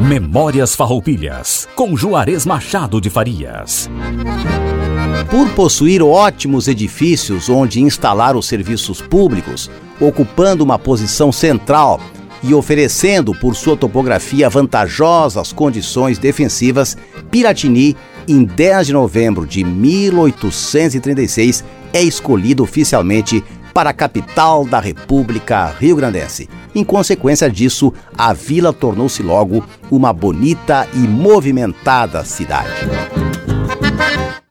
Memórias Farroupilhas, com Juarez Machado de Farias. Por possuir ótimos edifícios onde instalar os serviços públicos, ocupando uma posição central e oferecendo por sua topografia vantajosas condições defensivas, Piratini, em 10 de novembro de 1836, é escolhido oficialmente para a capital da República Rio Grandense. Em consequência disso, a vila tornou-se logo uma bonita e movimentada cidade.